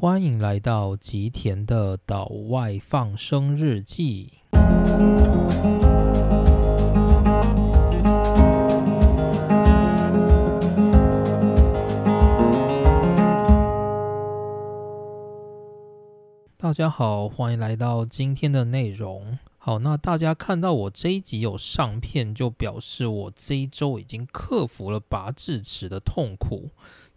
欢迎来到吉田的岛外放生日记。大家好，欢迎来到今天的内容。好，那大家看到我这一集有上片，就表示我这一周已经克服了拔智齿的痛苦。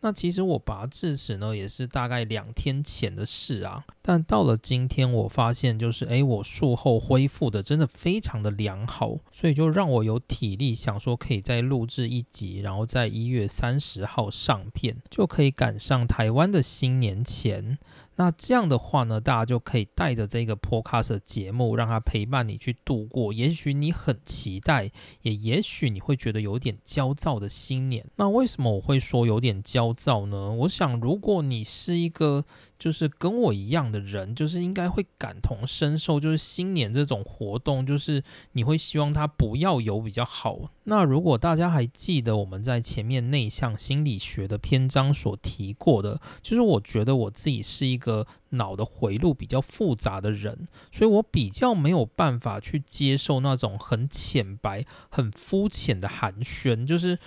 那其实我拔智齿呢，也是大概两天前的事啊。但到了今天，我发现就是，诶，我术后恢复的真的非常的良好，所以就让我有体力想说可以再录制一集，然后在一月三十号上片，就可以赶上台湾的新年前。那这样的话呢，大家就可以带着这个 podcast 节目，让它陪伴你去度过。也许你很期待，也也许你会觉得有点焦躁的新年。那为什么我会说有点焦躁呢？我想，如果你是一个就是跟我一样的人，就是应该会感同身受。就是新年这种活动，就是你会希望它不要有比较好。那如果大家还记得我们在前面内向心理学的篇章所提过的，就是我觉得我自己是一个脑的回路比较复杂的人，所以我比较没有办法去接受那种很浅白、很肤浅的寒暄，就是。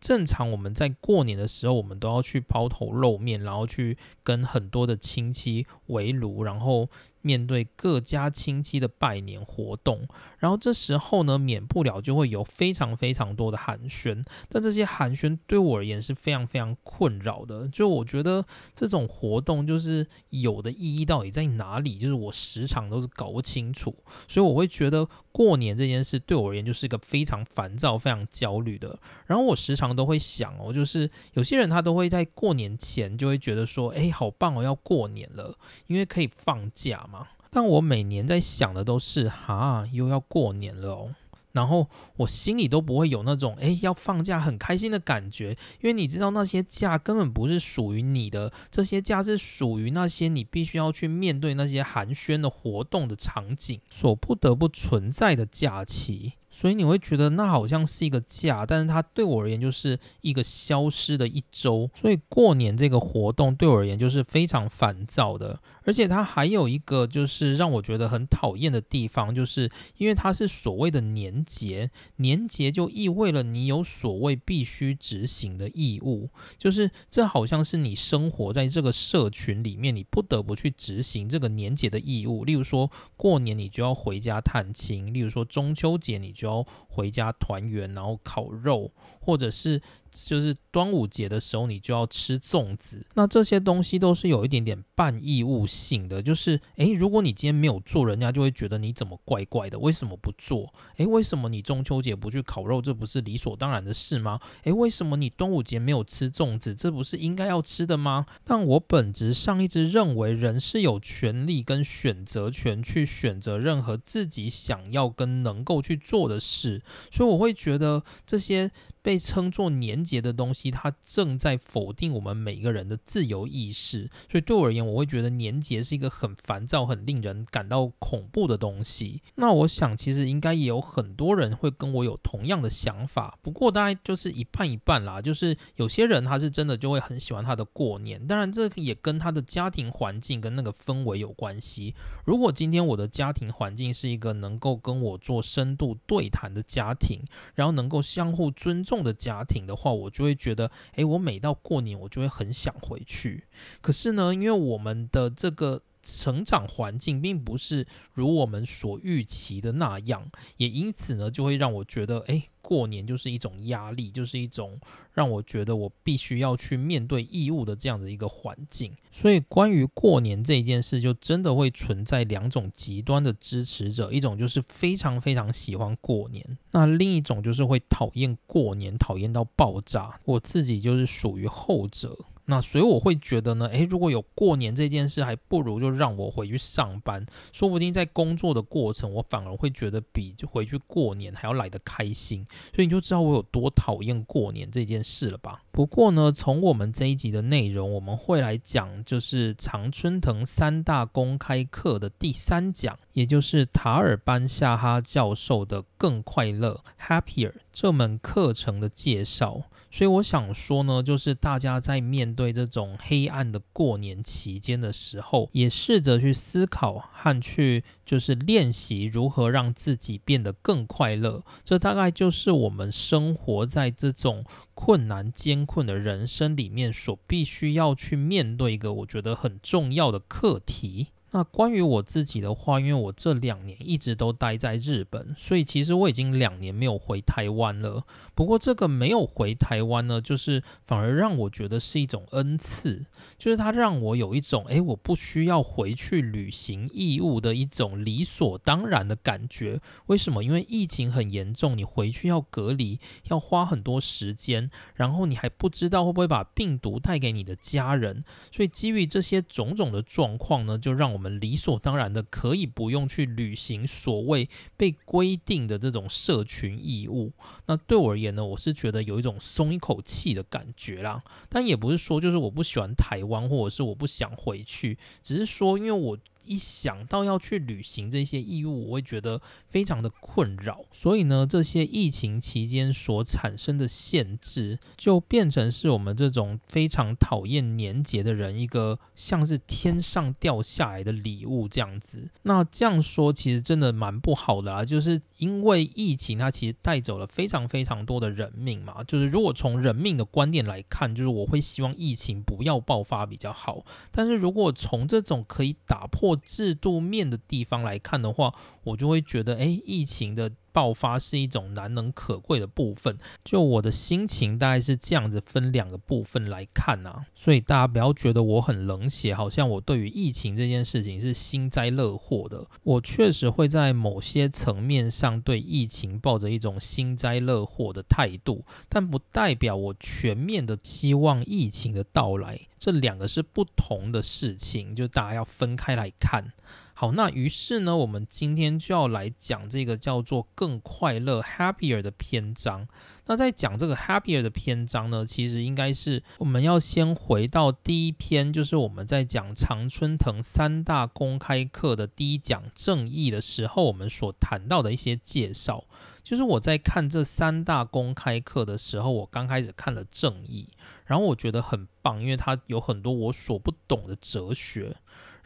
正常我们在过年的时候，我们都要去抛头露面，然后去跟很多的亲戚围炉，然后。面对各家亲戚的拜年活动，然后这时候呢，免不了就会有非常非常多的寒暄。但这些寒暄对我而言是非常非常困扰的。就我觉得这种活动就是有的意义到底在哪里？就是我时常都是搞不清楚。所以我会觉得过年这件事对我而言就是一个非常烦躁、非常焦虑的。然后我时常都会想哦，就是有些人他都会在过年前就会觉得说，哎，好棒哦，要过年了，因为可以放假。但我每年在想的都是，哈，又要过年了哦，然后我心里都不会有那种，诶，要放假很开心的感觉，因为你知道那些假根本不是属于你的，这些假是属于那些你必须要去面对那些寒暄的活动的场景所不得不存在的假期。所以你会觉得那好像是一个假，但是它对我而言就是一个消失的一周。所以过年这个活动对我而言就是非常烦躁的，而且它还有一个就是让我觉得很讨厌的地方，就是因为它是所谓的年节，年节就意味了你有所谓必须执行的义务，就是这好像是你生活在这个社群里面，你不得不去执行这个年节的义务。例如说过年你就要回家探亲，例如说中秋节你。就要回家团圆，然后烤肉，或者是。就是端午节的时候，你就要吃粽子。那这些东西都是有一点点半义务性的。就是，诶，如果你今天没有做，人家就会觉得你怎么怪怪的？为什么不做？诶，为什么你中秋节不去烤肉？这不是理所当然的事吗？诶，为什么你端午节没有吃粽子？这不是应该要吃的吗？但我本质上一直认为，人是有权利跟选择权去选择任何自己想要跟能够去做的事。所以我会觉得这些。被称作年节的东西，它正在否定我们每个人的自由意识。所以对我而言，我会觉得年节是一个很烦躁、很令人感到恐怖的东西。那我想，其实应该也有很多人会跟我有同样的想法。不过大概就是一半一半啦。就是有些人他是真的就会很喜欢他的过年，当然这也跟他的家庭环境跟那个氛围有关系。如果今天我的家庭环境是一个能够跟我做深度对谈的家庭，然后能够相互尊。重重的家庭的话，我就会觉得，诶，我每到过年，我就会很想回去。可是呢，因为我们的这个成长环境并不是如我们所预期的那样，也因此呢，就会让我觉得，诶。过年就是一种压力，就是一种让我觉得我必须要去面对义务的这样的一个环境。所以，关于过年这件事，就真的会存在两种极端的支持者：一种就是非常非常喜欢过年，那另一种就是会讨厌过年，讨厌到爆炸。我自己就是属于后者。那所以我会觉得呢，诶，如果有过年这件事，还不如就让我回去上班，说不定在工作的过程，我反而会觉得比就回去过年还要来得开心。所以你就知道我有多讨厌过年这件事了吧？不过呢，从我们这一集的内容，我们会来讲，就是常春藤三大公开课的第三讲，也就是塔尔班夏哈教授的。更快乐 （Happier） 这门课程的介绍。所以我想说呢，就是大家在面对这种黑暗的过年期间的时候，也试着去思考和去就是练习如何让自己变得更快乐。这大概就是我们生活在这种困难艰困的人生里面所必须要去面对一个我觉得很重要的课题。那关于我自己的话，因为我这两年一直都待在日本，所以其实我已经两年没有回台湾了。不过这个没有回台湾呢，就是反而让我觉得是一种恩赐，就是它让我有一种诶，我不需要回去履行义务的一种理所当然的感觉。为什么？因为疫情很严重，你回去要隔离，要花很多时间，然后你还不知道会不会把病毒带给你的家人，所以基于这些种种的状况呢，就让我。我们理所当然的可以不用去履行所谓被规定的这种社群义务。那对我而言呢，我是觉得有一种松一口气的感觉啦。但也不是说就是我不喜欢台湾，或者是我不想回去，只是说因为我。一想到要去履行这些义务，我会觉得非常的困扰。所以呢，这些疫情期间所产生的限制，就变成是我们这种非常讨厌年节的人一个像是天上掉下来的礼物这样子。那这样说其实真的蛮不好的啊，就是因为疫情它其实带走了非常非常多的人命嘛。就是如果从人命的观念来看，就是我会希望疫情不要爆发比较好。但是如果从这种可以打破制度面的地方来看的话，我就会觉得，哎，疫情的。爆发是一种难能可贵的部分，就我的心情大概是这样子，分两个部分来看啊，所以大家不要觉得我很冷血，好像我对于疫情这件事情是幸灾乐祸的。我确实会在某些层面上对疫情抱着一种幸灾乐祸的态度，但不代表我全面的希望疫情的到来，这两个是不同的事情，就大家要分开来看。好，那于是呢，我们今天就要来讲这个叫做“更快乐 ”（happier） 的篇章。那在讲这个 “happier” 的篇章呢，其实应该是我们要先回到第一篇，就是我们在讲常春藤三大公开课的第一讲“正义”的时候，我们所谈到的一些介绍。就是我在看这三大公开课的时候，我刚开始看了《正义》，然后我觉得很棒，因为它有很多我所不懂的哲学。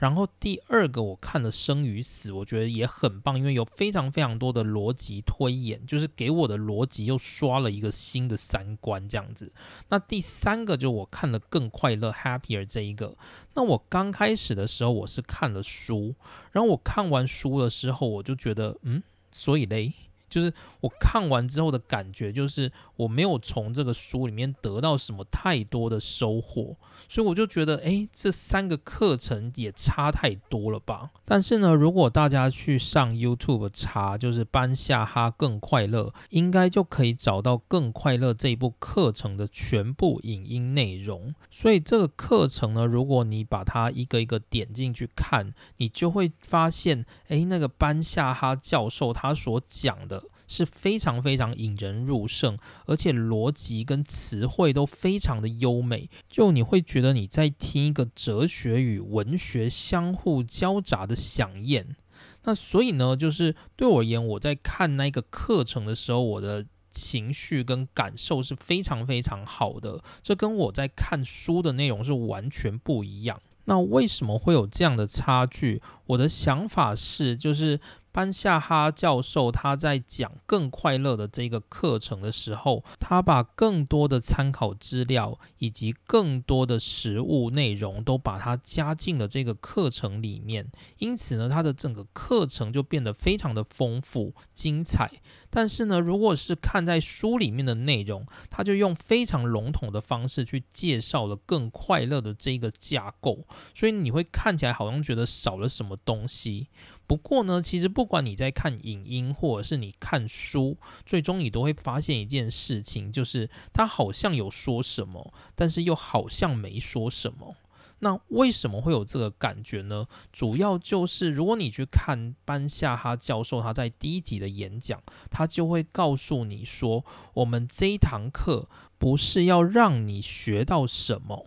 然后第二个我看了生与死，我觉得也很棒，因为有非常非常多的逻辑推演，就是给我的逻辑又刷了一个新的三观这样子。那第三个就我看了更快乐 happier 这一个。那我刚开始的时候我是看了书，然后我看完书的时候我就觉得，嗯，所以嘞。就是我看完之后的感觉，就是我没有从这个书里面得到什么太多的收获，所以我就觉得，哎，这三个课程也差太多了吧。但是呢，如果大家去上 YouTube 查，就是班夏哈更快乐，应该就可以找到更快乐这一部课程的全部影音内容。所以这个课程呢，如果你把它一个一个点进去看，你就会发现，哎，那个班夏哈教授他所讲的。是非常非常引人入胜，而且逻辑跟词汇都非常的优美，就你会觉得你在听一个哲学与文学相互交杂的响宴。那所以呢，就是对我而言，我在看那个课程的时候，我的情绪跟感受是非常非常好的，这跟我在看书的内容是完全不一样。那为什么会有这样的差距？我的想法是，就是。班夏哈教授他在讲更快乐的这个课程的时候，他把更多的参考资料以及更多的实物内容都把它加进了这个课程里面，因此呢，他的整个课程就变得非常的丰富精彩。但是呢，如果是看在书里面的内容，他就用非常笼统的方式去介绍了更快乐的这个架构，所以你会看起来好像觉得少了什么东西。不过呢，其实不管你在看影音或者是你看书，最终你都会发现一件事情，就是他好像有说什么，但是又好像没说什么。那为什么会有这个感觉呢？主要就是如果你去看班夏哈教授他在第一集的演讲，他就会告诉你说，我们这一堂课不是要让你学到什么。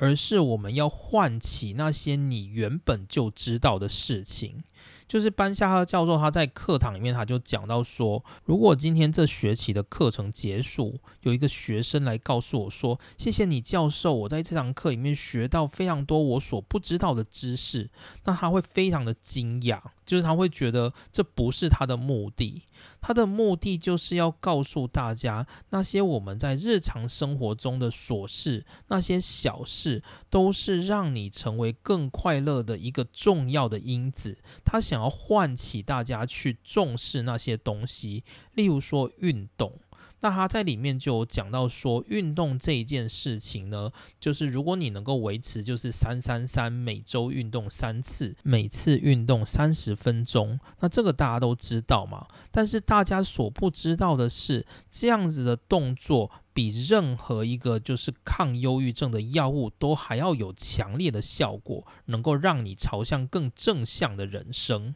而是我们要唤起那些你原本就知道的事情。就是班夏哈教授他在课堂里面他就讲到说，如果今天这学期的课程结束，有一个学生来告诉我说：“谢谢你教授，我在这堂课里面学到非常多我所不知道的知识。”那他会非常的惊讶，就是他会觉得这不是他的目的。他的目的就是要告诉大家，那些我们在日常生活中的琐事，那些小事，都是让你成为更快乐的一个重要的因子。他想要唤起大家去重视那些东西，例如说运动。那他在里面就有讲到说，运动这一件事情呢，就是如果你能够维持就是三三三，每周运动三次，每次运动三十分钟，那这个大家都知道嘛。但是大家所不知道的是，这样子的动作比任何一个就是抗忧郁症的药物都还要有强烈的效果，能够让你朝向更正向的人生。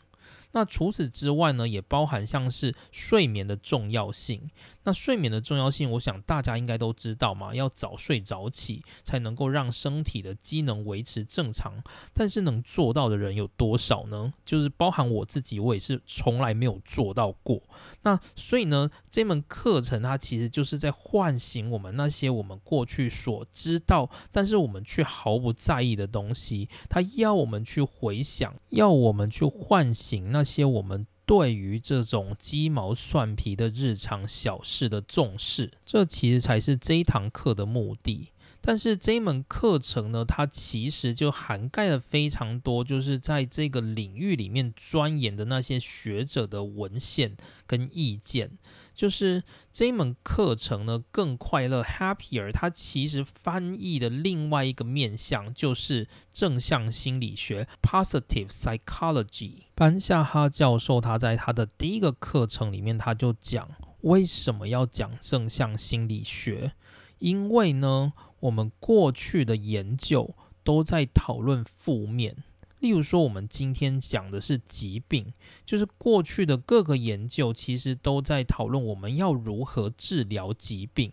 那除此之外呢，也包含像是睡眠的重要性。那睡眠的重要性，我想大家应该都知道嘛，要早睡早起才能够让身体的机能维持正常。但是能做到的人有多少呢？就是包含我自己，我也是从来没有做到过。那所以呢，这门课程它其实就是在唤醒我们那些我们过去所知道，但是我们却毫不在意的东西。它要我们去回想，要我们去唤醒那些我们。对于这种鸡毛蒜皮的日常小事的重视，这其实才是这堂课的目的。但是这一门课程呢，它其实就涵盖了非常多，就是在这个领域里面钻研的那些学者的文献跟意见。就是这一门课程呢，更快乐 （happier），它其实翻译的另外一个面向就是正向心理学 （positive psychology）。班夏哈教授他在他的第一个课程里面，他就讲为什么要讲正向心理学，因为呢。我们过去的研究都在讨论负面，例如说，我们今天讲的是疾病，就是过去的各个研究其实都在讨论我们要如何治疗疾病。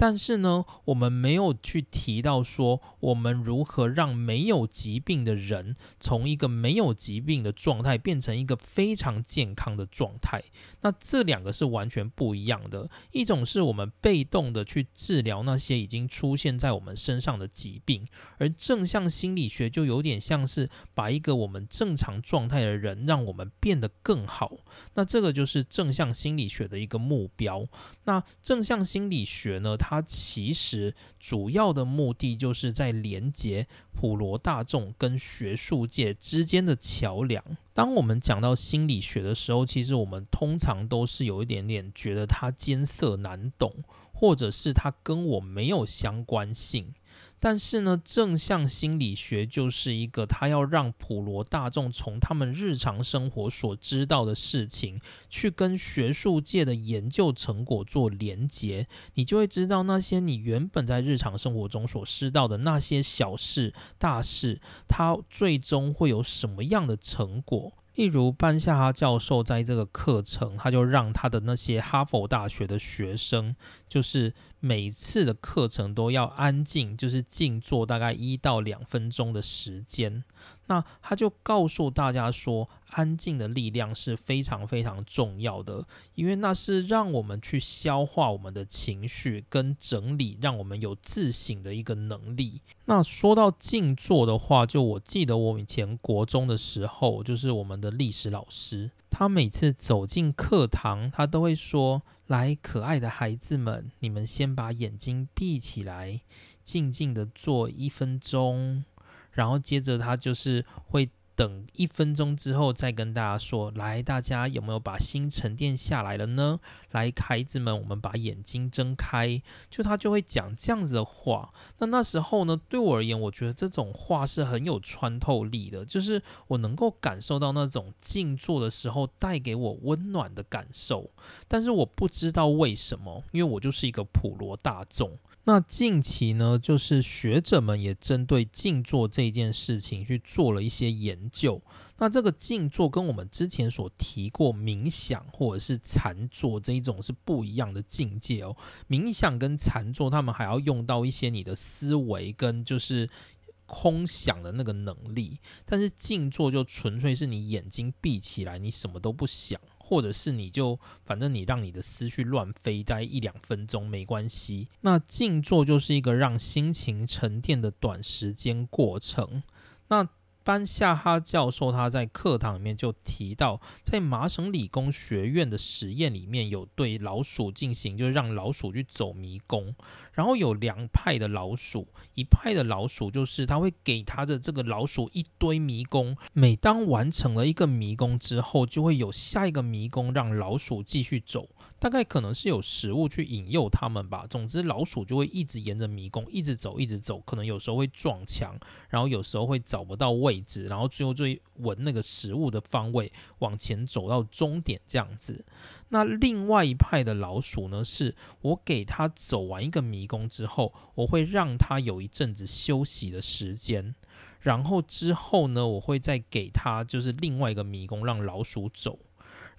但是呢，我们没有去提到说，我们如何让没有疾病的人从一个没有疾病的状态变成一个非常健康的状态。那这两个是完全不一样的。一种是我们被动的去治疗那些已经出现在我们身上的疾病，而正向心理学就有点像是把一个我们正常状态的人，让我们变得更好。那这个就是正向心理学的一个目标。那正向心理学呢，它它其实主要的目的就是在连接普罗大众跟学术界之间的桥梁。当我们讲到心理学的时候，其实我们通常都是有一点点觉得它艰涩难懂，或者是它跟我没有相关性。但是呢，正向心理学就是一个，他要让普罗大众从他们日常生活所知道的事情，去跟学术界的研究成果做连结，你就会知道那些你原本在日常生活中所知道的那些小事大事，它最终会有什么样的成果。例如班夏哈教授在这个课程，他就让他的那些哈佛大学的学生，就是每次的课程都要安静，就是静坐大概一到两分钟的时间。那他就告诉大家说，安静的力量是非常非常重要的，因为那是让我们去消化我们的情绪跟整理，让我们有自省的一个能力。那说到静坐的话，就我记得我以前国中的时候，就是我们的历史老师，他每次走进课堂，他都会说：“来，可爱的孩子们，你们先把眼睛闭起来，静静的坐一分钟。”然后接着他就是会等一分钟之后再跟大家说，来，大家有没有把心沉淀下来了呢？来，孩子们，我们把眼睛睁开。就他就会讲这样子的话。那那时候呢，对我而言，我觉得这种话是很有穿透力的，就是我能够感受到那种静坐的时候带给我温暖的感受。但是我不知道为什么，因为我就是一个普罗大众。那近期呢，就是学者们也针对静坐这件事情去做了一些研究。那这个静坐跟我们之前所提过冥想或者是禅坐这一种是不一样的境界哦。冥想跟禅坐，他们还要用到一些你的思维跟就是。空想的那个能力。但是静坐就纯粹是你眼睛闭起来，你什么都不想，或者是你就反正你让你的思绪乱飞，待一两分钟没关系。那静坐就是一个让心情沉淀的短时间过程。那班夏哈教授他在课堂里面就提到，在麻省理工学院的实验里面有对老鼠进行，就是让老鼠去走迷宫，然后有两派的老鼠，一派的老鼠就是他会给他的这个老鼠一堆迷宫，每当完成了一个迷宫之后，就会有下一个迷宫让老鼠继续走。大概可能是有食物去引诱它们吧。总之，老鼠就会一直沿着迷宫一直走，一直走。可能有时候会撞墙，然后有时候会找不到位置，然后最后就会闻那个食物的方位往前走到终点这样子。那另外一派的老鼠呢，是我给它走完一个迷宫之后，我会让它有一阵子休息的时间，然后之后呢，我会再给它就是另外一个迷宫让老鼠走。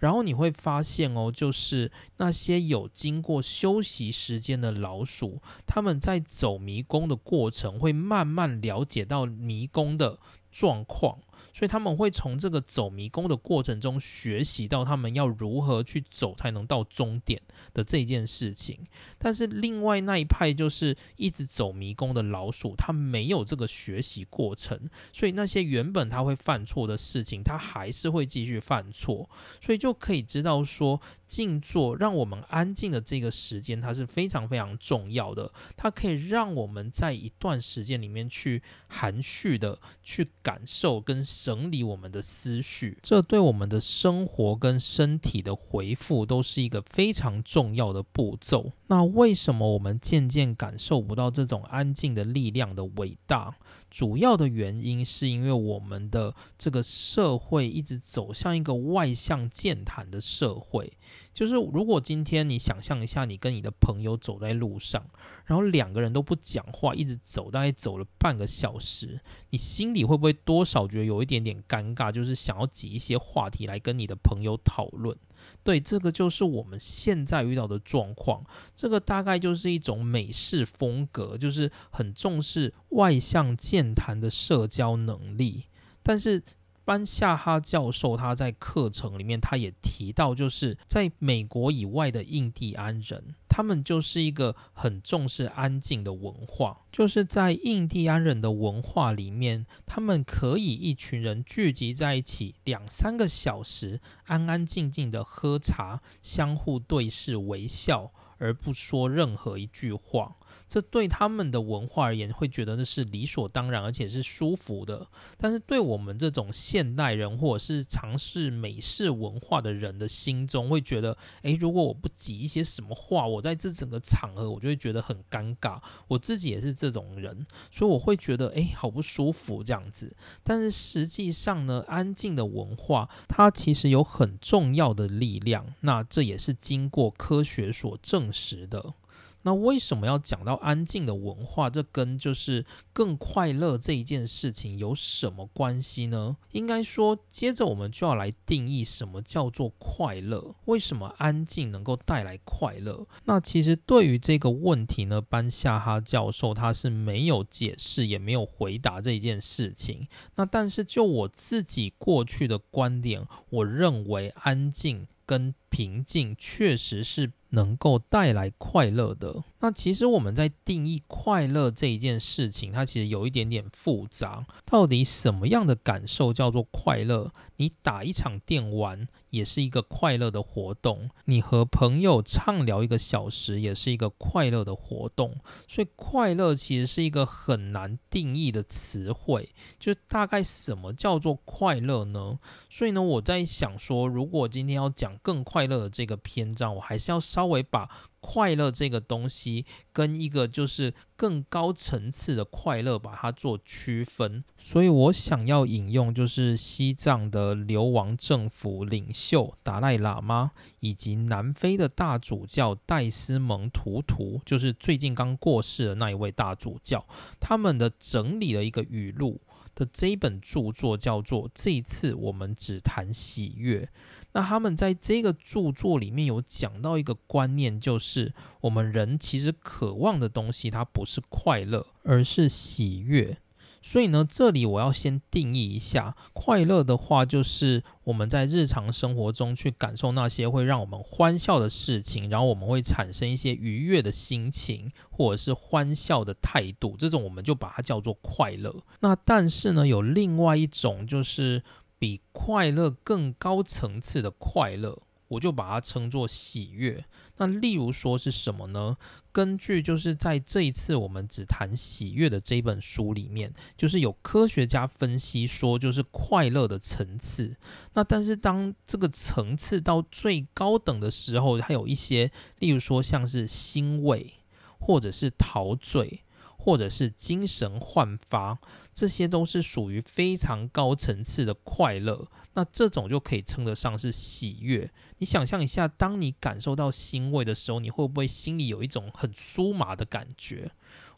然后你会发现哦，就是那些有经过休息时间的老鼠，他们在走迷宫的过程，会慢慢了解到迷宫的状况。所以他们会从这个走迷宫的过程中学习到他们要如何去走才能到终点的这件事情。但是另外那一派就是一直走迷宫的老鼠，它没有这个学习过程，所以那些原本他会犯错的事情，他还是会继续犯错。所以就可以知道说，静坐让我们安静的这个时间，它是非常非常重要的。它可以让我们在一段时间里面去含蓄的去感受跟。整理我们的思绪，这对我们的生活跟身体的回复都是一个非常重要的步骤。那为什么我们渐渐感受不到这种安静的力量的伟大？主要的原因是因为我们的这个社会一直走向一个外向健谈的社会。就是如果今天你想象一下，你跟你的朋友走在路上，然后两个人都不讲话，一直走，大概走了半个小时，你心里会不会多少觉得有一点点尴尬？就是想要挤一些话题来跟你的朋友讨论。对，这个就是我们现在遇到的状况。这个大概就是一种美式风格，就是很重视外向健谈的社交能力，但是。班夏哈教授他在课程里面，他也提到，就是在美国以外的印第安人，他们就是一个很重视安静的文化。就是在印第安人的文化里面，他们可以一群人聚集在一起两三个小时，安安静静的喝茶，相互对视微笑，而不说任何一句话。这对他们的文化而言，会觉得那是理所当然，而且是舒服的。但是对我们这种现代人，或者是尝试美式文化的人的心中，会觉得，诶，如果我不挤一些什么话，我在这整个场合，我就会觉得很尴尬。我自己也是这种人，所以我会觉得，诶，好不舒服这样子。但是实际上呢，安静的文化，它其实有很重要的力量。那这也是经过科学所证实的。那为什么要讲到安静的文化？这跟就是更快乐这一件事情有什么关系呢？应该说，接着我们就要来定义什么叫做快乐。为什么安静能够带来快乐？那其实对于这个问题呢，班夏哈教授他是没有解释，也没有回答这件事情。那但是就我自己过去的观点，我认为安静跟平静确实是。能够带来快乐的，那其实我们在定义快乐这一件事情，它其实有一点点复杂。到底什么样的感受叫做快乐？你打一场电玩也是一个快乐的活动，你和朋友畅聊一个小时也是一个快乐的活动。所以，快乐其实是一个很难定义的词汇。就大概什么叫做快乐呢？所以呢，我在想说，如果今天要讲更快乐的这个篇章，我还是要稍。稍微把快乐这个东西跟一个就是更高层次的快乐把它做区分，所以我想要引用就是西藏的流亡政府领袖达赖喇嘛以及南非的大主教戴斯蒙图图，就是最近刚过世的那一位大主教，他们的整理的一个语录的这一本著作叫做《这一次我们只谈喜悦》。那他们在这个著作里面有讲到一个观念，就是我们人其实渴望的东西，它不是快乐，而是喜悦。所以呢，这里我要先定义一下，快乐的话就是我们在日常生活中去感受那些会让我们欢笑的事情，然后我们会产生一些愉悦的心情，或者是欢笑的态度，这种我们就把它叫做快乐。那但是呢，有另外一种就是比快乐更高层次的快乐。我就把它称作喜悦。那例如说是什么呢？根据就是在这一次我们只谈喜悦的这本书里面，就是有科学家分析说，就是快乐的层次。那但是当这个层次到最高等的时候，还有一些，例如说像是欣慰，或者是陶醉。或者是精神焕发，这些都是属于非常高层次的快乐。那这种就可以称得上是喜悦。你想象一下，当你感受到欣慰的时候，你会不会心里有一种很酥麻的感觉？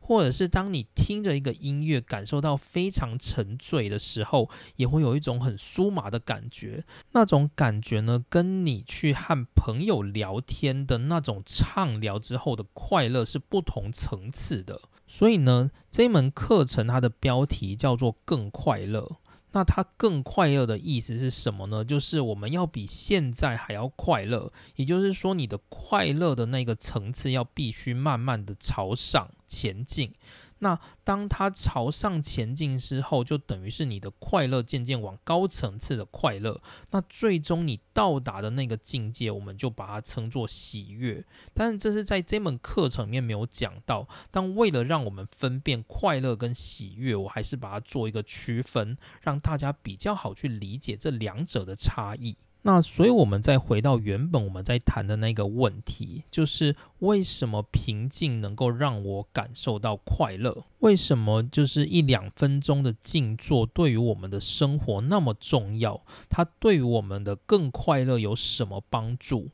或者是当你听着一个音乐，感受到非常沉醉的时候，也会有一种很酥麻的感觉。那种感觉呢，跟你去和朋友聊天的那种畅聊之后的快乐是不同层次的。所以呢，这门课程它的标题叫做“更快乐”。那它更快乐的意思是什么呢？就是我们要比现在还要快乐，也就是说，你的快乐的那个层次要必须慢慢的朝上前进。那当它朝上前进之后，就等于是你的快乐渐渐往高层次的快乐。那最终你到达的那个境界，我们就把它称作喜悦。但是这是在这门课程里面没有讲到。但为了让我们分辨快乐跟喜悦，我还是把它做一个区分，让大家比较好去理解这两者的差异。那所以，我们再回到原本我们在谈的那个问题，就是为什么平静能够让我感受到快乐？为什么就是一两分钟的静坐对于我们的生活那么重要？它对于我们的更快乐有什么帮助？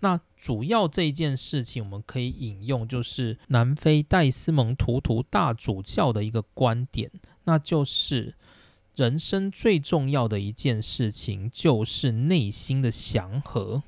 那主要这一件事情，我们可以引用就是南非戴斯蒙图图大主教的一个观点，那就是。人生最重要的一件事情就是内心的祥和，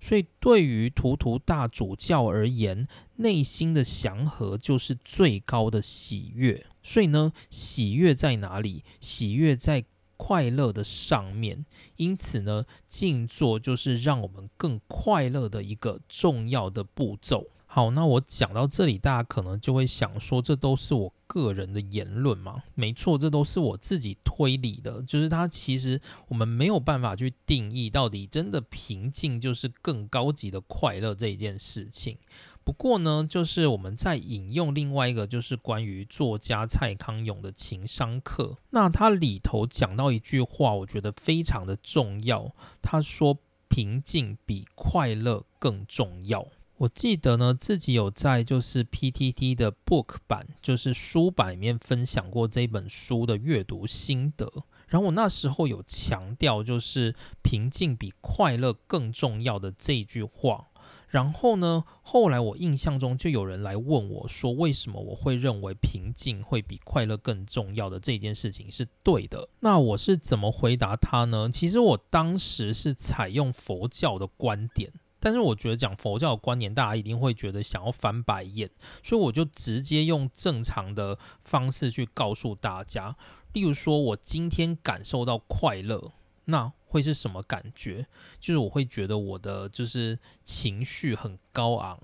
所以对于图图大主教而言，内心的祥和就是最高的喜悦。所以呢，喜悦在哪里？喜悦在快乐的上面。因此呢，静坐就是让我们更快乐的一个重要的步骤。好，那我讲到这里，大家可能就会想说，这都是我个人的言论嘛？没错，这都是我自己推理的。就是它其实我们没有办法去定义到底真的平静就是更高级的快乐这一件事情。不过呢，就是我们在引用另外一个，就是关于作家蔡康永的情商课。那他里头讲到一句话，我觉得非常的重要。他说：“平静比快乐更重要。”我记得呢，自己有在就是 PTT 的 Book 版，就是书版里面分享过这本书的阅读心得。然后我那时候有强调，就是平静比快乐更重要的这一句话。然后呢，后来我印象中就有人来问我说，为什么我会认为平静会比快乐更重要的这件事情是对的？那我是怎么回答他呢？其实我当时是采用佛教的观点。但是我觉得讲佛教的观念，大家一定会觉得想要翻白眼，所以我就直接用正常的方式去告诉大家。例如说，我今天感受到快乐，那会是什么感觉？就是我会觉得我的就是情绪很高昂。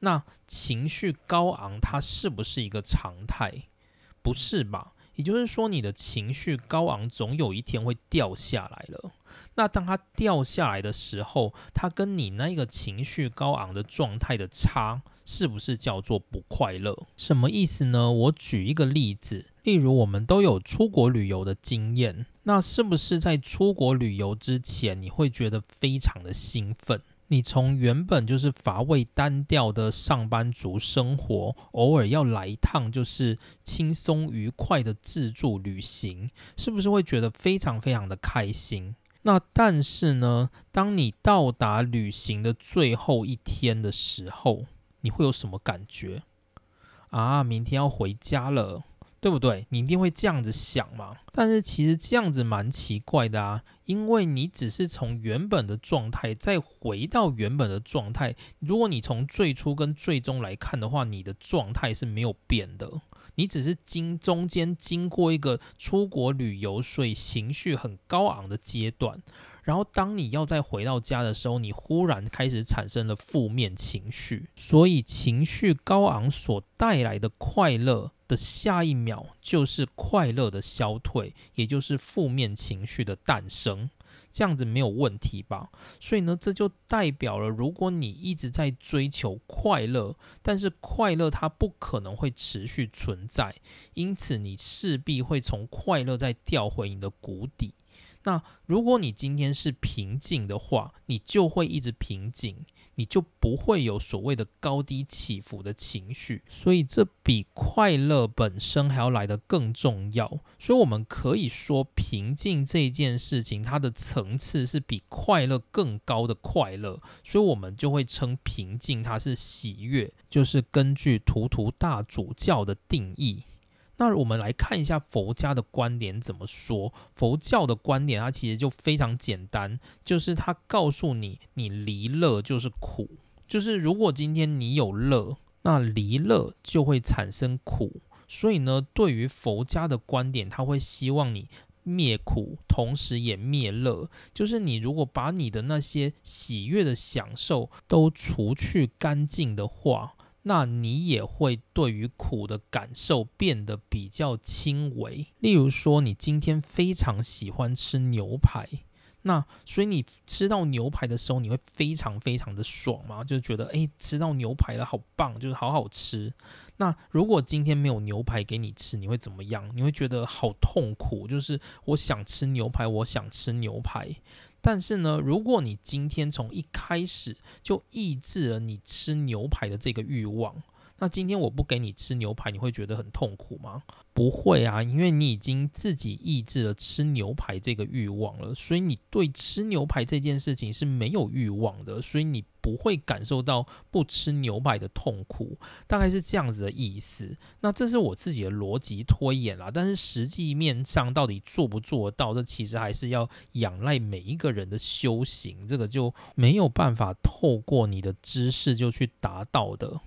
那情绪高昂，它是不是一个常态？不是吧？也就是说，你的情绪高昂，总有一天会掉下来了。那当它掉下来的时候，它跟你那个情绪高昂的状态的差，是不是叫做不快乐？什么意思呢？我举一个例子，例如我们都有出国旅游的经验，那是不是在出国旅游之前，你会觉得非常的兴奋？你从原本就是乏味单调的上班族生活，偶尔要来一趟就是轻松愉快的自助旅行，是不是会觉得非常非常的开心？那但是呢，当你到达旅行的最后一天的时候，你会有什么感觉？啊，明天要回家了。对不对？你一定会这样子想嘛？但是其实这样子蛮奇怪的啊，因为你只是从原本的状态再回到原本的状态。如果你从最初跟最终来看的话，你的状态是没有变的。你只是经中间经过一个出国旅游，所以情绪很高昂的阶段。然后当你要再回到家的时候，你忽然开始产生了负面情绪，所以情绪高昂所带来的快乐的下一秒就是快乐的消退，也就是负面情绪的诞生。这样子没有问题吧？所以呢，这就代表了，如果你一直在追求快乐，但是快乐它不可能会持续存在，因此你势必会从快乐再掉回你的谷底。那如果你今天是平静的话，你就会一直平静，你就不会有所谓的高低起伏的情绪，所以这比快乐本身还要来得更重要。所以我们可以说，平静这件事情，它的层次是比快乐更高的快乐，所以我们就会称平静它是喜悦，就是根据图图大主教的定义。那我们来看一下佛家的观点怎么说。佛教的观点，它其实就非常简单，就是它告诉你，你离乐就是苦，就是如果今天你有乐，那离乐就会产生苦。所以呢，对于佛家的观点，他会希望你灭苦，同时也灭乐。就是你如果把你的那些喜悦的享受都除去干净的话。那你也会对于苦的感受变得比较轻微。例如说，你今天非常喜欢吃牛排，那所以你吃到牛排的时候，你会非常非常的爽嘛？就觉得诶，吃到牛排了，好棒，就是好好吃。那如果今天没有牛排给你吃，你会怎么样？你会觉得好痛苦，就是我想吃牛排，我想吃牛排。但是呢，如果你今天从一开始就抑制了你吃牛排的这个欲望，那今天我不给你吃牛排，你会觉得很痛苦吗？不会啊，因为你已经自己抑制了吃牛排这个欲望了，所以你对吃牛排这件事情是没有欲望的，所以你不会感受到不吃牛排的痛苦，大概是这样子的意思。那这是我自己的逻辑推演啦，但是实际面上到底做不做到，这其实还是要仰赖每一个人的修行，这个就没有办法透过你的知识就去达到的。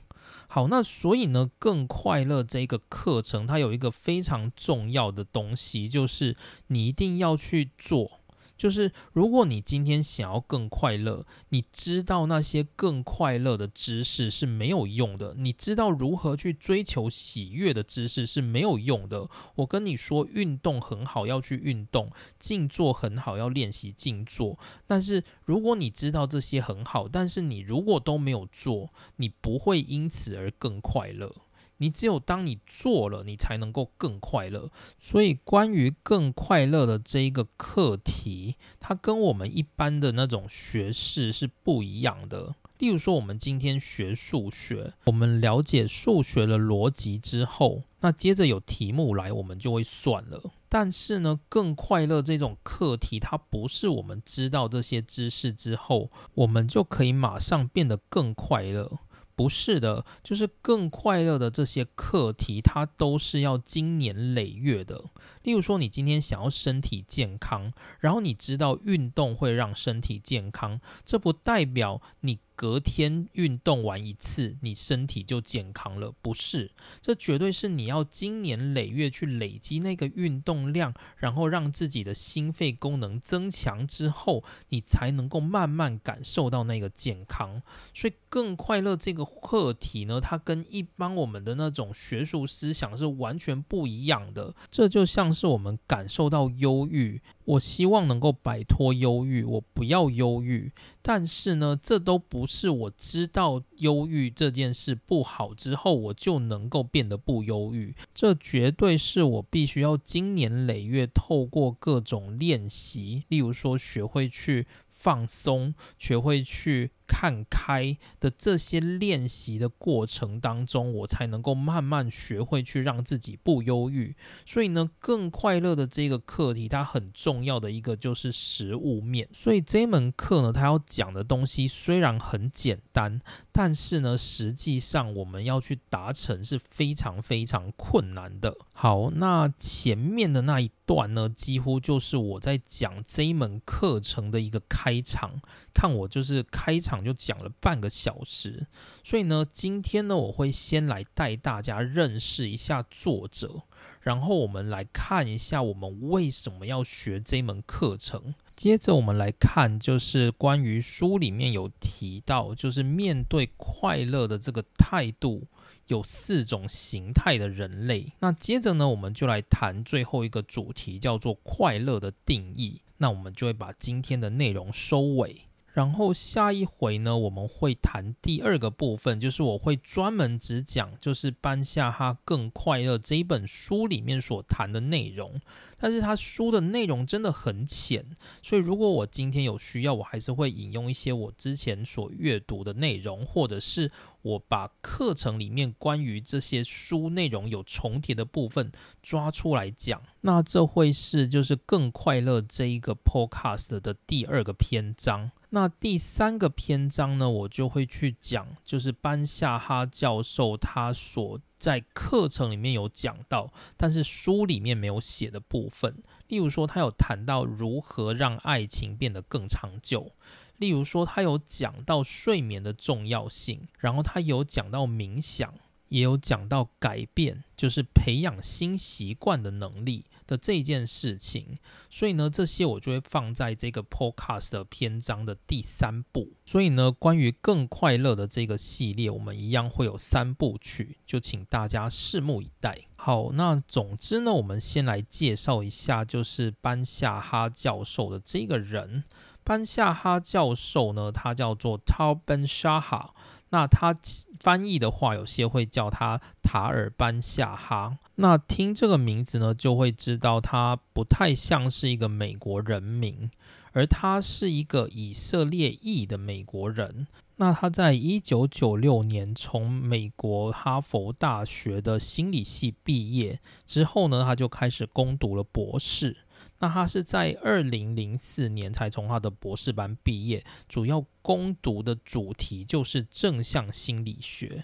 好，那所以呢，更快乐这个课程，它有一个非常重要的东西，就是你一定要去做。就是如果你今天想要更快乐，你知道那些更快乐的知识是没有用的。你知道如何去追求喜悦的知识是没有用的。我跟你说，运动很好，要去运动；静坐很好，要练习静坐。但是如果你知道这些很好，但是你如果都没有做，你不会因此而更快乐。你只有当你做了，你才能够更快乐。所以，关于更快乐的这一个课题，它跟我们一般的那种学士是不一样的。例如说，我们今天学数学，我们了解数学的逻辑之后，那接着有题目来，我们就会算了。但是呢，更快乐这种课题，它不是我们知道这些知识之后，我们就可以马上变得更快乐。不是的，就是更快乐的这些课题，它都是要经年累月的。例如说，你今天想要身体健康，然后你知道运动会让身体健康，这不代表你。隔天运动完一次，你身体就健康了？不是，这绝对是你要经年累月去累积那个运动量，然后让自己的心肺功能增强之后，你才能够慢慢感受到那个健康。所以，更快乐这个课题呢，它跟一般我们的那种学术思想是完全不一样的。这就像是我们感受到忧郁。我希望能够摆脱忧郁，我不要忧郁。但是呢，这都不是我知道忧郁这件事不好之后，我就能够变得不忧郁。这绝对是我必须要经年累月透过各种练习，例如说学会去。放松，学会去看开的这些练习的过程当中，我才能够慢慢学会去让自己不忧郁。所以呢，更快乐的这个课题，它很重要的一个就是实物面。所以这门课呢，它要讲的东西虽然很简单，但是呢，实际上我们要去达成是非常非常困难的。好，那前面的那一段呢，几乎就是我在讲这一门课程的一个开场。看我就是开场就讲了半个小时，所以呢，今天呢，我会先来带大家认识一下作者，然后我们来看一下我们为什么要学这门课程。接着我们来看，就是关于书里面有提到，就是面对快乐的这个态度，有四种形态的人类。那接着呢，我们就来谈最后一个主题，叫做快乐的定义。那我们就会把今天的内容收尾。然后下一回呢，我们会谈第二个部分，就是我会专门只讲，就是搬下哈更快乐这一本书里面所谈的内容。但是它书的内容真的很浅，所以如果我今天有需要，我还是会引用一些我之前所阅读的内容，或者是我把课程里面关于这些书内容有重叠的部分抓出来讲。那这会是就是更快乐这一个 podcast 的第二个篇章。那第三个篇章呢，我就会去讲，就是班夏哈教授他所在课程里面有讲到，但是书里面没有写的部分。例如说，他有谈到如何让爱情变得更长久；例如说，他有讲到睡眠的重要性；然后他有讲到冥想，也有讲到改变，就是培养新习惯的能力。的这件事情，所以呢，这些我就会放在这个 podcast 的篇章的第三部。所以呢，关于更快乐的这个系列，我们一样会有三部曲，就请大家拭目以待。好，那总之呢，我们先来介绍一下，就是班夏哈教授的这个人。班夏哈教授呢，他叫做 Tal Ben Shaha，。那他翻译的话，有些会叫他塔尔班夏哈。那听这个名字呢，就会知道他不太像是一个美国人名，而他是一个以色列裔的美国人。那他在一九九六年从美国哈佛大学的心理系毕业之后呢，他就开始攻读了博士。那他是在二零零四年才从他的博士班毕业，主要攻读的主题就是正向心理学。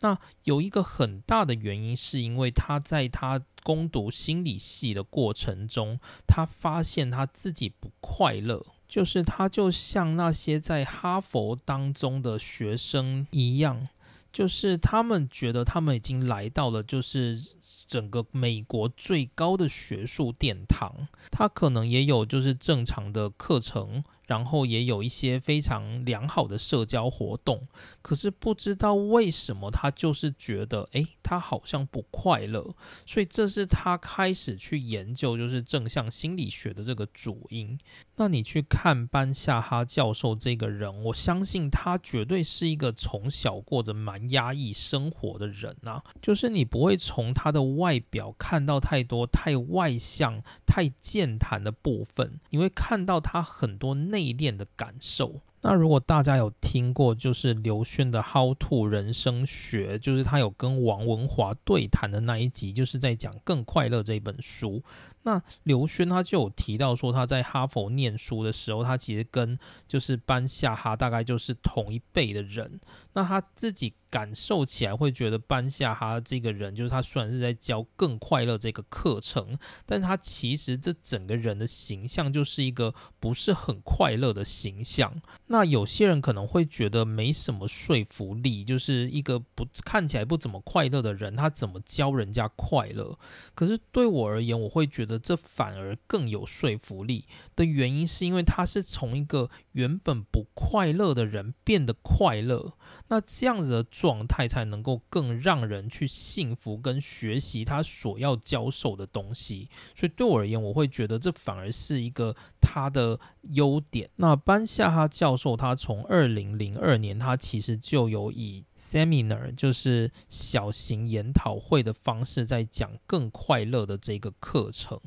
那有一个很大的原因，是因为他在他攻读心理系的过程中，他发现他自己不快乐，就是他就像那些在哈佛当中的学生一样，就是他们觉得他们已经来到了，就是。整个美国最高的学术殿堂，它可能也有就是正常的课程。然后也有一些非常良好的社交活动，可是不知道为什么他就是觉得，诶，他好像不快乐，所以这是他开始去研究就是正向心理学的这个主因。那你去看班夏哈教授这个人，我相信他绝对是一个从小过着蛮压抑生活的人啊，就是你不会从他的外表看到太多太外向、太健谈的部分，你会看到他很多内。敛的感受。那如果大家有听过，就是刘轩的《How to 人生学》，就是他有跟王文华对谈的那一集，就是在讲《更快乐》这本书。那刘轩他就有提到说，他在哈佛念书的时候，他其实跟就是班夏哈大概就是同一辈的人。那他自己感受起来会觉得班夏哈这个人，就是他虽然是在教更快乐这个课程，但他其实这整个人的形象就是一个不是很快乐的形象。那有些人可能会觉得没什么说服力，就是一个不看起来不怎么快乐的人，他怎么教人家快乐？可是对我而言，我会觉得。这反而更有说服力的原因，是因为他是从一个原本不快乐的人变得快乐，那这样子的状态才能够更让人去幸福跟学习他所要教授的东西。所以对我而言，我会觉得这反而是一个他的优点。那班夏哈教授他从二零零二年，他其实就有以 seminar 就是小型研讨会的方式在讲更快乐的这个课程。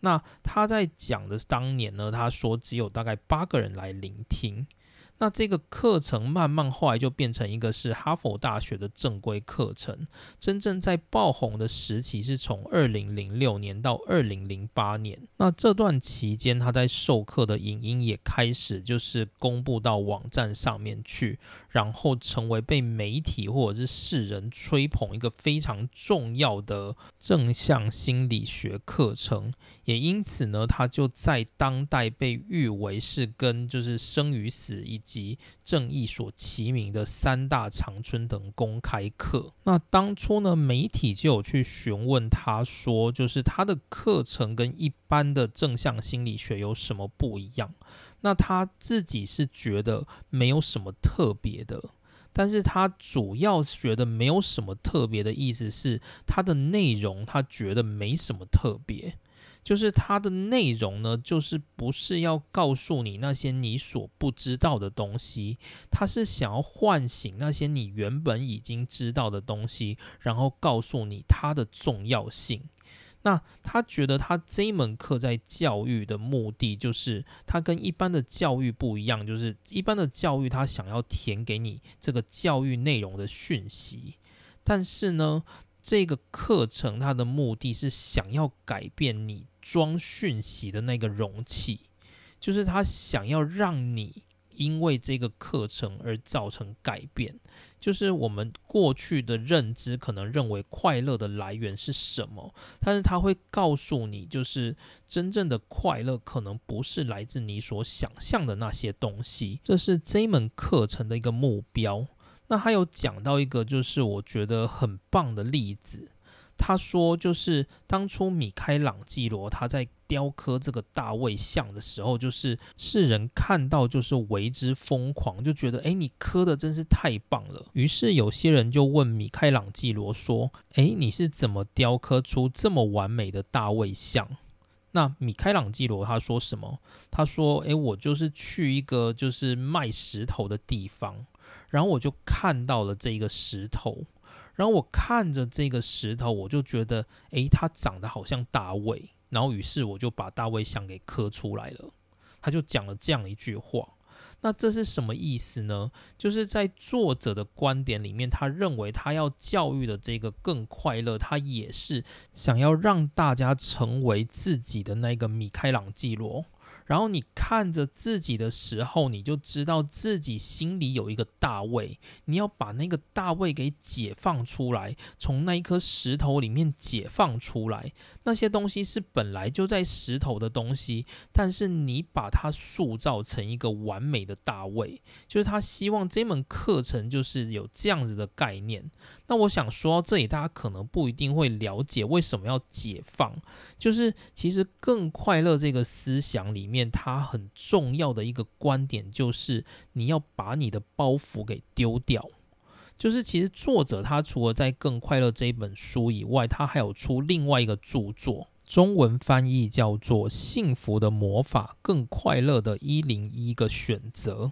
那他在讲的当年呢，他说只有大概八个人来聆听。那这个课程慢慢后来就变成一个是哈佛大学的正规课程。真正在爆红的时期是从二零零六年到二零零八年。那这段期间，他在授课的影音也开始就是公布到网站上面去，然后成为被媒体或者是世人吹捧一个非常重要的正向心理学课程。也因此呢，他就在当代被誉为是跟就是生与死一及正义所齐名的三大长春藤公开课。那当初呢，媒体就有去询问他说，就是他的课程跟一般的正向心理学有什么不一样？那他自己是觉得没有什么特别的，但是他主要觉得没有什么特别的意思是，它的内容他觉得没什么特别。就是它的内容呢，就是不是要告诉你那些你所不知道的东西，它是想要唤醒那些你原本已经知道的东西，然后告诉你它的重要性。那他觉得他这一门课在教育的目的，就是他跟一般的教育不一样，就是一般的教育他想要填给你这个教育内容的讯息，但是呢，这个课程它的目的是想要改变你。装讯息的那个容器，就是他想要让你因为这个课程而造成改变。就是我们过去的认知可能认为快乐的来源是什么，但是他会告诉你，就是真正的快乐可能不是来自你所想象的那些东西。这是这门课程的一个目标。那还有讲到一个，就是我觉得很棒的例子。他说，就是当初米开朗基罗他在雕刻这个大卫像的时候，就是世人看到就是为之疯狂，就觉得哎，你刻的真是太棒了。于是有些人就问米开朗基罗说：“哎，你是怎么雕刻出这么完美的大卫像？”那米开朗基罗他说什么？他说：“哎，我就是去一个就是卖石头的地方，然后我就看到了这个石头。”然后我看着这个石头，我就觉得，诶，它长得好像大卫。然后于是我就把大卫像给刻出来了。他就讲了这样一句话。那这是什么意思呢？就是在作者的观点里面，他认为他要教育的这个更快乐，他也是想要让大家成为自己的那个米开朗基罗。然后你看着自己的时候，你就知道自己心里有一个大卫，你要把那个大卫给解放出来，从那一颗石头里面解放出来。那些东西是本来就在石头的东西，但是你把它塑造成一个完美的大卫，就是他希望这门课程就是有这样子的概念。那我想说到这里，大家可能不一定会了解为什么要解放，就是其实更快乐这个思想里面。面它很重要的一个观点就是，你要把你的包袱给丢掉。就是其实作者他除了在《更快乐》这一本书以外，他还有出另外一个著作，中文翻译叫做《幸福的魔法：更快乐的一零一个选择》。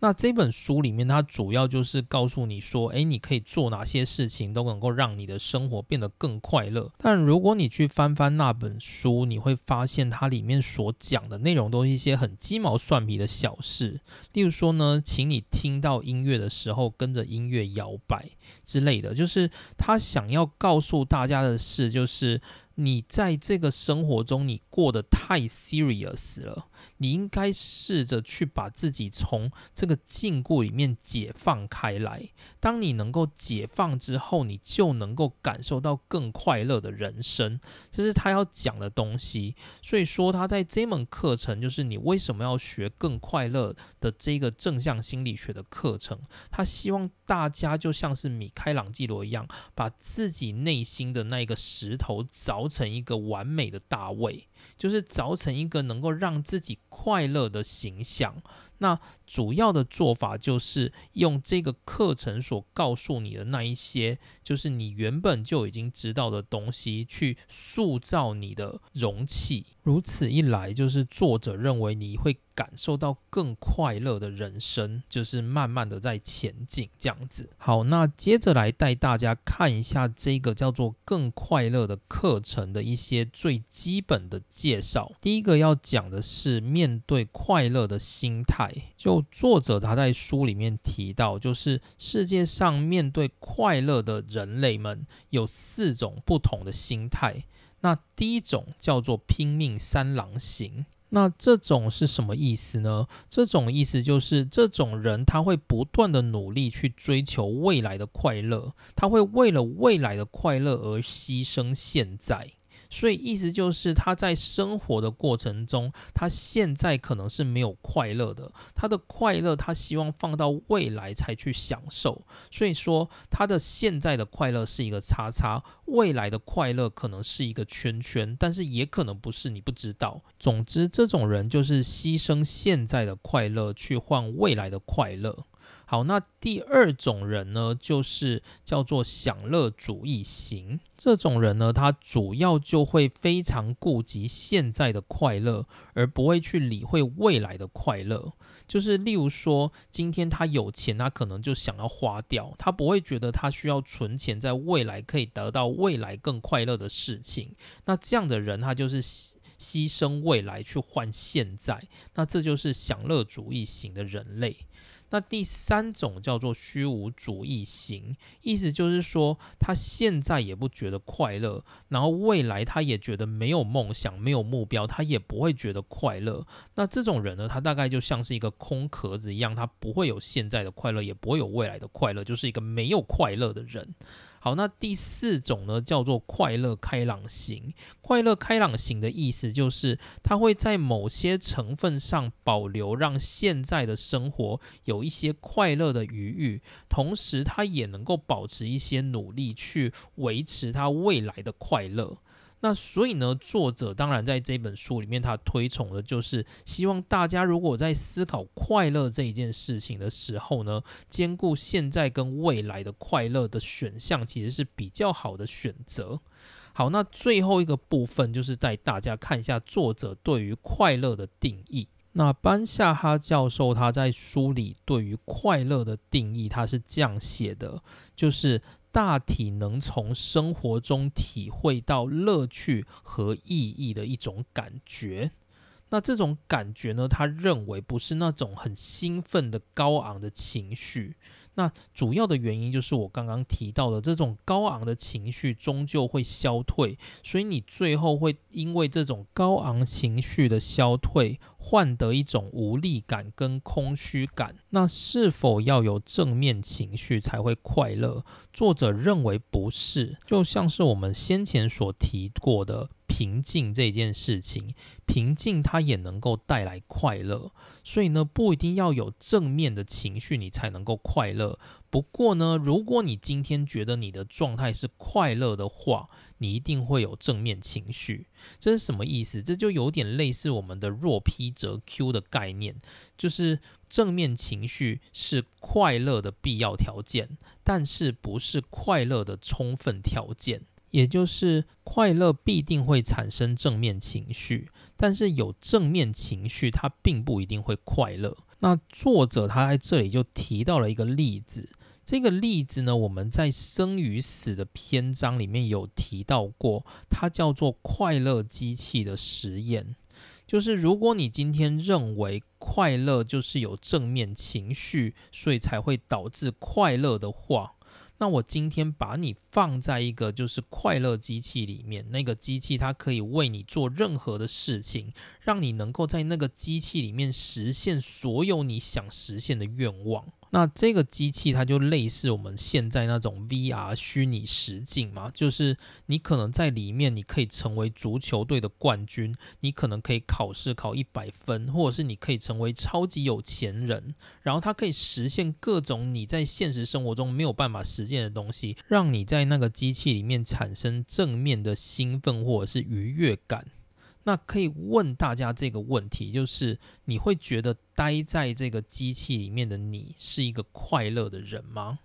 那这本书里面，它主要就是告诉你说，诶，你可以做哪些事情都能够让你的生活变得更快乐。但如果你去翻翻那本书，你会发现它里面所讲的内容都是一些很鸡毛蒜皮的小事，例如说呢，请你听到音乐的时候跟着音乐摇摆之类的，就是他想要告诉大家的事，就是你在这个生活中你过得太 serious 了。你应该试着去把自己从这个禁锢里面解放开来。当你能够解放之后，你就能够感受到更快乐的人生。这是他要讲的东西。所以说，他在这门课程，就是你为什么要学更快乐的这个正向心理学的课程。他希望大家就像是米开朗基罗一样，把自己内心的那个石头凿成一个完美的大卫，就是凿成一个能够让自己。快乐的形象，那主要的做法就是用这个课程所告诉你的那一些，就是你原本就已经知道的东西，去塑造你的容器。如此一来，就是作者认为你会感受到更快乐的人生，就是慢慢的在前进这样子。好，那接着来带大家看一下这个叫做“更快乐”的课程的一些最基本的介绍。第一个要讲的是面对快乐的心态。就作者他在书里面提到，就是世界上面对快乐的人类们有四种不同的心态。那第一种叫做拼命三郎型。那这种是什么意思呢？这种意思就是这种人他会不断的努力去追求未来的快乐，他会为了未来的快乐而牺牲现在。所以意思就是他在生活的过程中，他现在可能是没有快乐的，他的快乐他希望放到未来才去享受。所以说他的现在的快乐是一个叉叉，未来的快乐可能是一个圈圈，但是也可能不是，你不知道。总之，这种人就是牺牲现在的快乐去换未来的快乐。好，那第二种人呢，就是叫做享乐主义型。这种人呢，他主要就会非常顾及现在的快乐，而不会去理会未来的快乐。就是例如说，今天他有钱，他可能就想要花掉，他不会觉得他需要存钱，在未来可以得到未来更快乐的事情。那这样的人，他就是牺牺牲未来去换现在。那这就是享乐主义型的人类。那第三种叫做虚无主义型，意思就是说他现在也不觉得快乐，然后未来他也觉得没有梦想、没有目标，他也不会觉得快乐。那这种人呢，他大概就像是一个空壳子一样，他不会有现在的快乐，也不会有未来的快乐，就是一个没有快乐的人。好，那第四种呢，叫做快乐开朗型。快乐开朗型的意思就是，它会在某些成分上保留，让现在的生活有一些快乐的余裕，同时它也能够保持一些努力去维持它未来的快乐。那所以呢，作者当然在这本书里面，他推崇的就是希望大家如果在思考快乐这一件事情的时候呢，兼顾现在跟未来的快乐的选项，其实是比较好的选择。好，那最后一个部分就是带大家看一下作者对于快乐的定义。那班夏哈教授他在书里对于快乐的定义，他是这样写的，就是。大体能从生活中体会到乐趣和意义的一种感觉。那这种感觉呢？他认为不是那种很兴奋的高昂的情绪。那主要的原因就是我刚刚提到的，这种高昂的情绪终究会消退，所以你最后会因为这种高昂情绪的消退，换得一种无力感跟空虚感。那是否要有正面情绪才会快乐？作者认为不是，就像是我们先前所提过的。平静这件事情，平静它也能够带来快乐，所以呢，不一定要有正面的情绪你才能够快乐。不过呢，如果你今天觉得你的状态是快乐的话，你一定会有正面情绪。这是什么意思？这就有点类似我们的若 P 则 Q 的概念，就是正面情绪是快乐的必要条件，但是不是快乐的充分条件。也就是快乐必定会产生正面情绪，但是有正面情绪，它并不一定会快乐。那作者他在这里就提到了一个例子，这个例子呢，我们在生与死的篇章里面有提到过，它叫做快乐机器的实验。就是如果你今天认为快乐就是有正面情绪，所以才会导致快乐的话，那我今天把你放在一个就是快乐机器里面，那个机器它可以为你做任何的事情，让你能够在那个机器里面实现所有你想实现的愿望。那这个机器它就类似我们现在那种 VR 虚拟实境嘛，就是你可能在里面，你可以成为足球队的冠军，你可能可以考试考一百分，或者是你可以成为超级有钱人，然后它可以实现各种你在现实生活中没有办法实现的东西，让你在那个机器里面产生正面的兴奋或者是愉悦感。那可以问大家这个问题，就是你会觉得待在这个机器里面的你是一个快乐的人吗？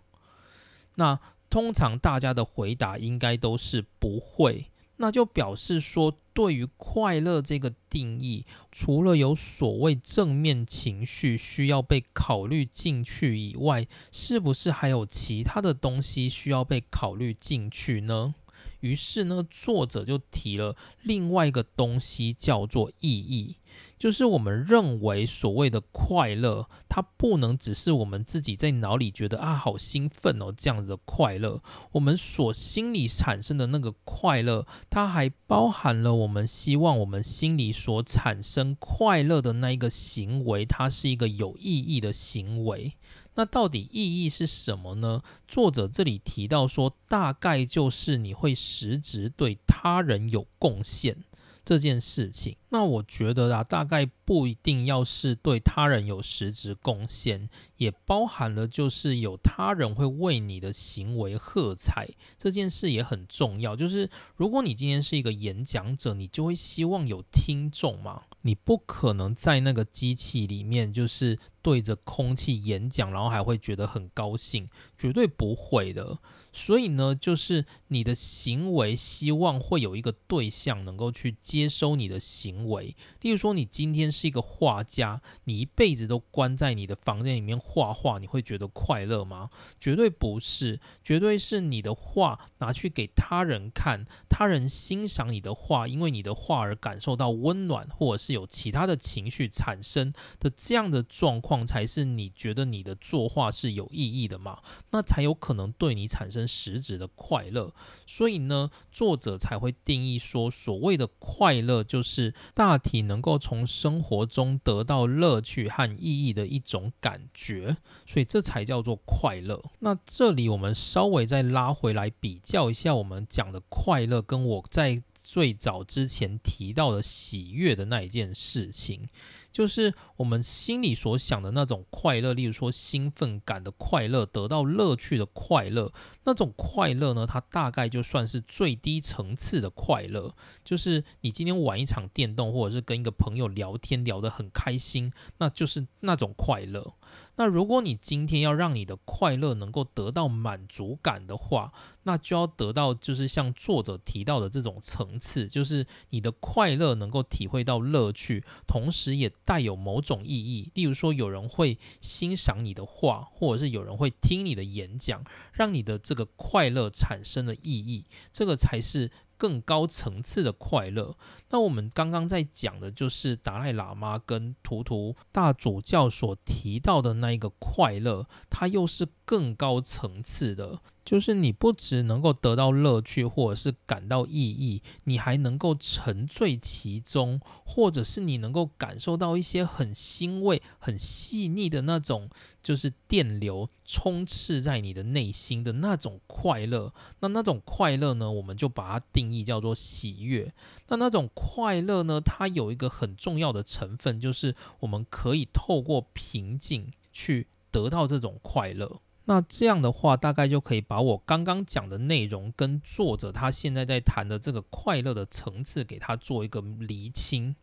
那通常大家的回答应该都是不会，那就表示说，对于快乐这个定义，除了有所谓正面情绪需要被考虑进去以外，是不是还有其他的东西需要被考虑进去呢？于是呢，作者就提了另外一个东西，叫做意义。就是我们认为所谓的快乐，它不能只是我们自己在脑里觉得啊好兴奋哦这样子的快乐，我们所心里产生的那个快乐，它还包含了我们希望我们心里所产生快乐的那一个行为，它是一个有意义的行为。那到底意义是什么呢？作者这里提到说，大概就是你会实质对他人有贡献这件事情。那我觉得啊，大概不一定要是对他人有实质贡献，也包含了就是有他人会为你的行为喝彩，这件事也很重要。就是如果你今天是一个演讲者，你就会希望有听众嘛。你不可能在那个机器里面就是对着空气演讲，然后还会觉得很高兴，绝对不会的。所以呢，就是你的行为希望会有一个对象能够去接收你的行为。例如说，你今天是一个画家，你一辈子都关在你的房间里面画画，你会觉得快乐吗？绝对不是，绝对是你的画拿去给他人看，他人欣赏你的画，因为你的画而感受到温暖，或者是。有其他的情绪产生的这样的状况，才是你觉得你的作画是有意义的嘛？那才有可能对你产生实质的快乐。所以呢，作者才会定义说，所谓的快乐就是大体能够从生活中得到乐趣和意义的一种感觉。所以这才叫做快乐。那这里我们稍微再拉回来比较一下，我们讲的快乐跟我在。最早之前提到的喜悦的那一件事情。就是我们心里所想的那种快乐，例如说兴奋感的快乐，得到乐趣的快乐，那种快乐呢，它大概就算是最低层次的快乐。就是你今天玩一场电动，或者是跟一个朋友聊天聊得很开心，那就是那种快乐。那如果你今天要让你的快乐能够得到满足感的话，那就要得到就是像作者提到的这种层次，就是你的快乐能够体会到乐趣，同时也。带有某种意义，例如说有人会欣赏你的画，或者是有人会听你的演讲，让你的这个快乐产生了意义，这个才是更高层次的快乐。那我们刚刚在讲的就是达赖喇嘛跟图图大主教所提到的那一个快乐，它又是更高层次的。就是你不只能够得到乐趣，或者是感到意义，你还能够沉醉其中，或者是你能够感受到一些很欣慰、很细腻的那种，就是电流充斥在你的内心的那种快乐。那那种快乐呢，我们就把它定义叫做喜悦。那那种快乐呢，它有一个很重要的成分，就是我们可以透过平静去得到这种快乐。那这样的话，大概就可以把我刚刚讲的内容跟作者他现在在谈的这个快乐的层次，给他做一个厘清。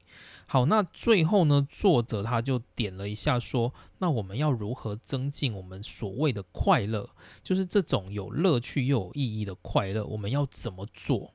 好，那最后呢，作者他就点了一下说，那我们要如何增进我们所谓的快乐，就是这种有乐趣又有意义的快乐，我们要怎么做？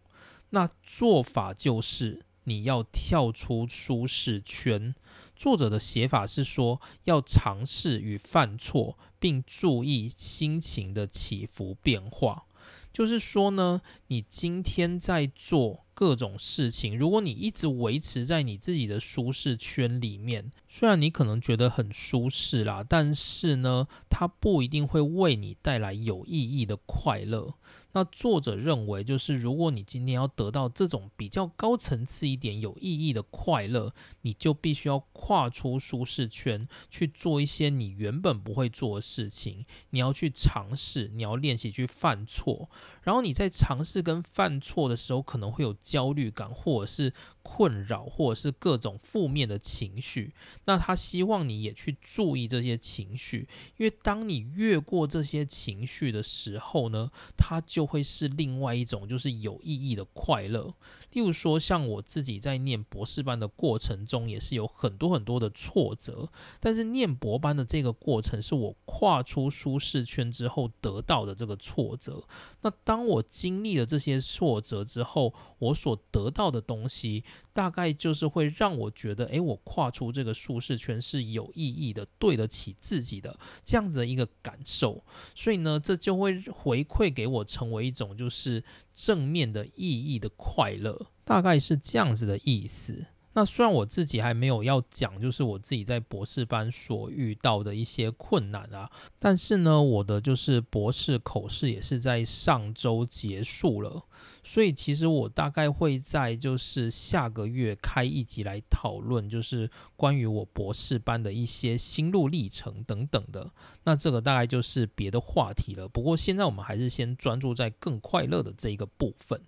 那做法就是你要跳出舒适圈。作者的写法是说，要尝试与犯错，并注意心情的起伏变化。就是说呢，你今天在做。各种事情，如果你一直维持在你自己的舒适圈里面，虽然你可能觉得很舒适啦，但是呢，它不一定会为你带来有意义的快乐。那作者认为，就是如果你今天要得到这种比较高层次一点、有意义的快乐，你就必须要跨出舒适圈，去做一些你原本不会做的事情。你要去尝试，你要练习去犯错。然后你在尝试跟犯错的时候，可能会有焦虑感，或者是困扰，或者是各种负面的情绪。那他希望你也去注意这些情绪，因为当你越过这些情绪的时候呢，它就会是另外一种就是有意义的快乐。例如说，像我自己在念博士班的过程中，也是有很多很多的挫折。但是念博班的这个过程，是我跨出舒适圈之后得到的这个挫折。那当我经历了这些挫折之后，我所得到的东西，大概就是会让我觉得，诶，我跨出这个舒适圈是有意义的，对得起自己的这样子的一个感受。所以呢，这就会回馈给我，成为一种就是正面的意义的快乐。大概是这样子的意思。那虽然我自己还没有要讲，就是我自己在博士班所遇到的一些困难啊，但是呢，我的就是博士口试也是在上周结束了，所以其实我大概会在就是下个月开一集来讨论，就是关于我博士班的一些心路历程等等的。那这个大概就是别的话题了。不过现在我们还是先专注在更快乐的这一个部分。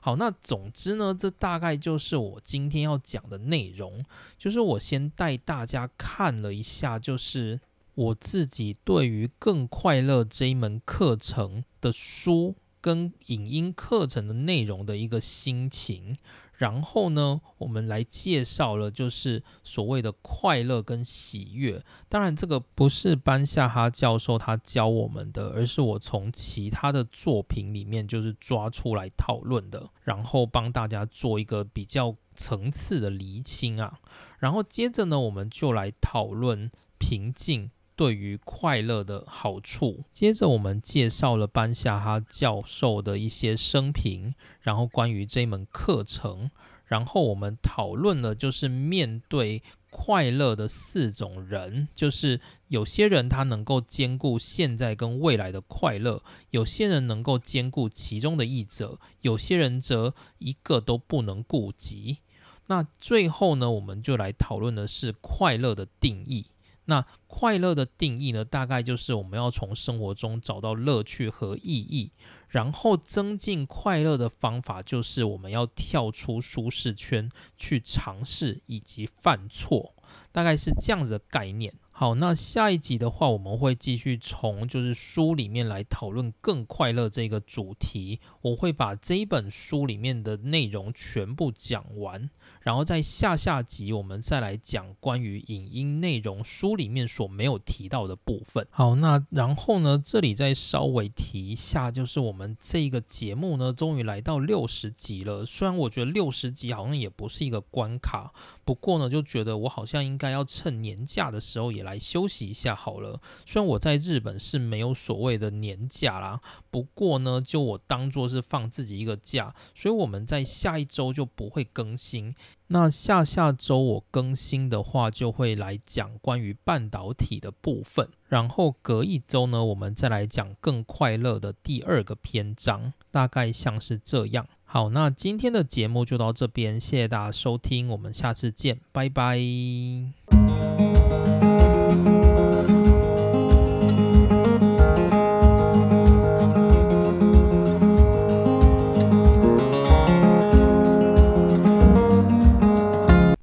好，那总之呢，这大概就是我今天要讲的内容。就是我先带大家看了一下，就是我自己对于《更快乐》这一门课程的书跟影音课程的内容的一个心情。然后呢，我们来介绍了，就是所谓的快乐跟喜悦。当然，这个不是班夏哈教授他教我们的，而是我从其他的作品里面就是抓出来讨论的，然后帮大家做一个比较层次的厘清啊。然后接着呢，我们就来讨论平静对于快乐的好处。接着我们介绍了班夏哈教授的一些生平。然后关于这门课程，然后我们讨论了，就是面对快乐的四种人，就是有些人他能够兼顾现在跟未来的快乐，有些人能够兼顾其中的一者，有些人则一个都不能顾及。那最后呢，我们就来讨论的是快乐的定义。那快乐的定义呢，大概就是我们要从生活中找到乐趣和意义。然后增进快乐的方法，就是我们要跳出舒适圈，去尝试以及犯错，大概是这样子的概念。好，那下一集的话，我们会继续从就是书里面来讨论更快乐这个主题。我会把这一本书里面的内容全部讲完，然后在下下集我们再来讲关于影音内容书里面所没有提到的部分。好，那然后呢，这里再稍微提一下，就是我们这个节目呢，终于来到六十集了。虽然我觉得六十集好像也不是一个关卡，不过呢，就觉得我好像应该要趁年假的时候也来。来休息一下好了。虽然我在日本是没有所谓的年假啦，不过呢，就我当做是放自己一个假，所以我们在下一周就不会更新。那下下周我更新的话，就会来讲关于半导体的部分。然后隔一周呢，我们再来讲更快乐的第二个篇章，大概像是这样。好，那今天的节目就到这边，谢谢大家收听，我们下次见，拜拜。